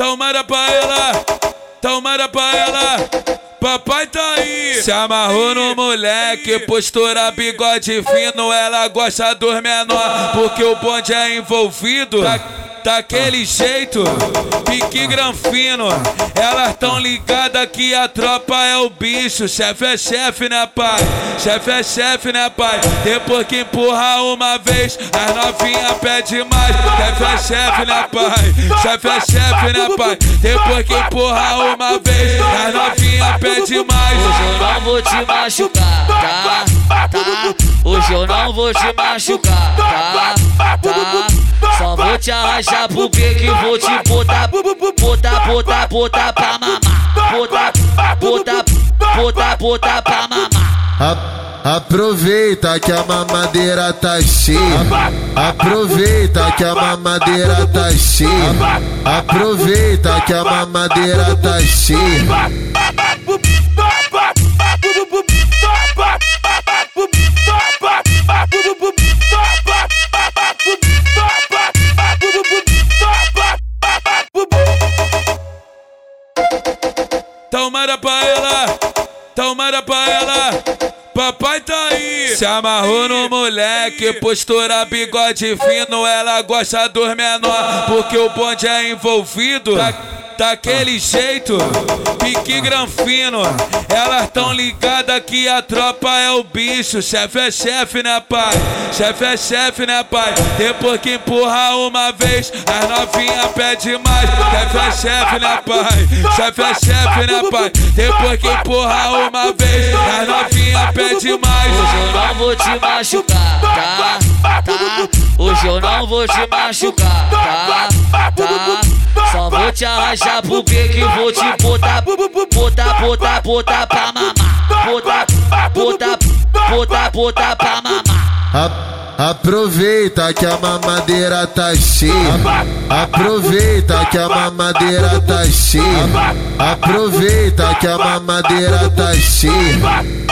Tomara pra ela, tomara pra ela. Papai tá aí. Se amarrou no moleque, postura bigode fino. Ela gosta dos menor, porque o bonde é envolvido. Tá daquele jeito, pique granfino. Elas tão ligadas que a tropa é o bicho. Chefe é chefe, né, pai? Chefe é chefe, né, pai? Depois que empurra uma vez, as novinha pede mais. Chefe é chefe, né, pai? Chefe é chefe, né, pai? Depois que empurra uma vez, as novinha pede mais. Hoje eu não vou te machucar, tá? Tá? Hoje eu não vou te machucar, tá? Tá? Te arranjar porque que vou te botar, botar, botar, botar pra mamar. Botar, botar, botar, botar pra mamar. Aproveita que a mamadeira tá cheia. Aproveita que a mamadeira tá cheia. Aproveita que a mamadeira tá cheia. Tomara pra ela, tomara pra ela. Papai tá aí. Se amarrou no moleque, postura bigode fino. Ela gosta dos menor, porque o bonde é envolvido. Tá daquele jeito, pique granfino. Elas tão ligadas que a tropa é o bicho. Chefe é chefe, né, pai? Chefe é chefe, né, pai? Depois que empurra uma vez, as novinha pede mais. Chefe é chefe, né, pai? Chefe é chefe, né, pai? Depois que empurra uma vez, as novinha pede mais. Hoje eu não vou te machucar, tá? Tá? Hoje eu não vou te machucar, tá? Tá? Só vou te arranjar porque que vou te botar, botar, botar, botar pra mamar. Botar, botar, botar, botar pra mamar. Aproveita que a mamadeira tá cheia. Aproveita que a mamadeira tá cheia. Aproveita que a mamadeira tá cheia.